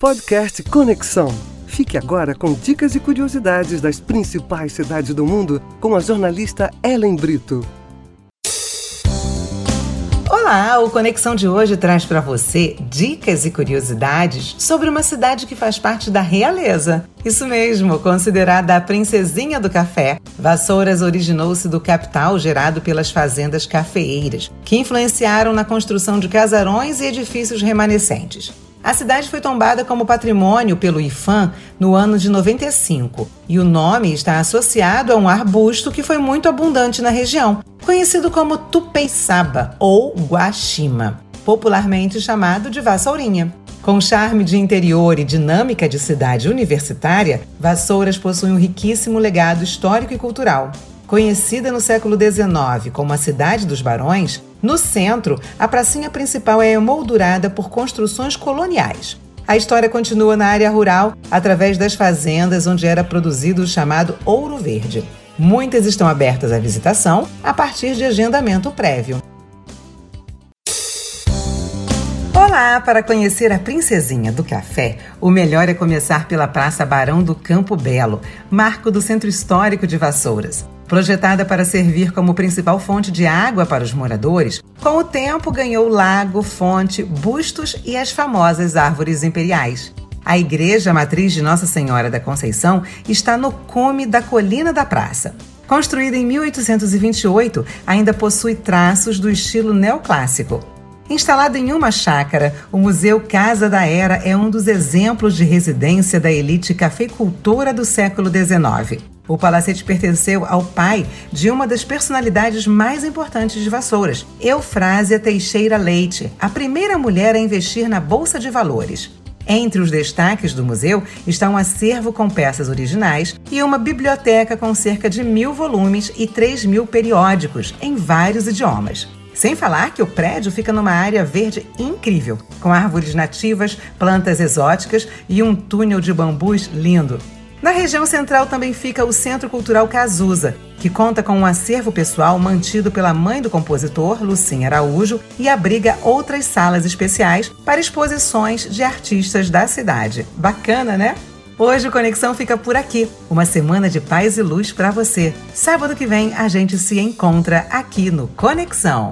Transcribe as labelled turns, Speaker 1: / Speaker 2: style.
Speaker 1: Podcast Conexão. Fique agora com dicas e curiosidades das principais cidades do mundo com a jornalista Ellen Brito.
Speaker 2: Olá, o Conexão de hoje traz para você dicas e curiosidades sobre uma cidade que faz parte da realeza. Isso mesmo, considerada a princesinha do café. Vassouras originou-se do capital gerado pelas fazendas cafeeiras, que influenciaram na construção de casarões e edifícios remanescentes. A cidade foi tombada como patrimônio pelo IFAM no ano de 95 e o nome está associado a um arbusto que foi muito abundante na região, conhecido como tupeiçaba ou guaxima, popularmente chamado de vassourinha. Com charme de interior e dinâmica de cidade universitária, Vassouras possui um riquíssimo legado histórico e cultural. Conhecida no século XIX como a Cidade dos Barões, no centro, a pracinha principal é emoldurada por construções coloniais. A história continua na área rural, através das fazendas onde era produzido o chamado ouro verde. Muitas estão abertas à visitação a partir de agendamento prévio. Olá! Para conhecer a Princesinha do Café, o melhor é começar pela Praça Barão do Campo Belo, marco do Centro Histórico de Vassouras. Projetada para servir como principal fonte de água para os moradores, com o tempo ganhou lago, fonte, bustos e as famosas árvores imperiais. A Igreja Matriz de Nossa Senhora da Conceição está no cume da colina da praça. Construída em 1828, ainda possui traços do estilo neoclássico. Instalado em uma chácara, o Museu Casa da Era é um dos exemplos de residência da elite cafeicultora do século XIX. O palacete pertenceu ao pai de uma das personalidades mais importantes de Vassouras, Eufrásia Teixeira Leite, a primeira mulher a investir na Bolsa de Valores. Entre os destaques do museu está um acervo com peças originais e uma biblioteca com cerca de mil volumes e três mil periódicos em vários idiomas. Sem falar que o prédio fica numa área verde incrível, com árvores nativas, plantas exóticas e um túnel de bambus lindo. Na região central também fica o Centro Cultural Cazuza, que conta com um acervo pessoal mantido pela mãe do compositor, Lucinha Araújo, e abriga outras salas especiais para exposições de artistas da cidade. Bacana, né? Hoje o Conexão fica por aqui. Uma semana de paz e luz para você. Sábado que vem a gente se encontra aqui no Conexão.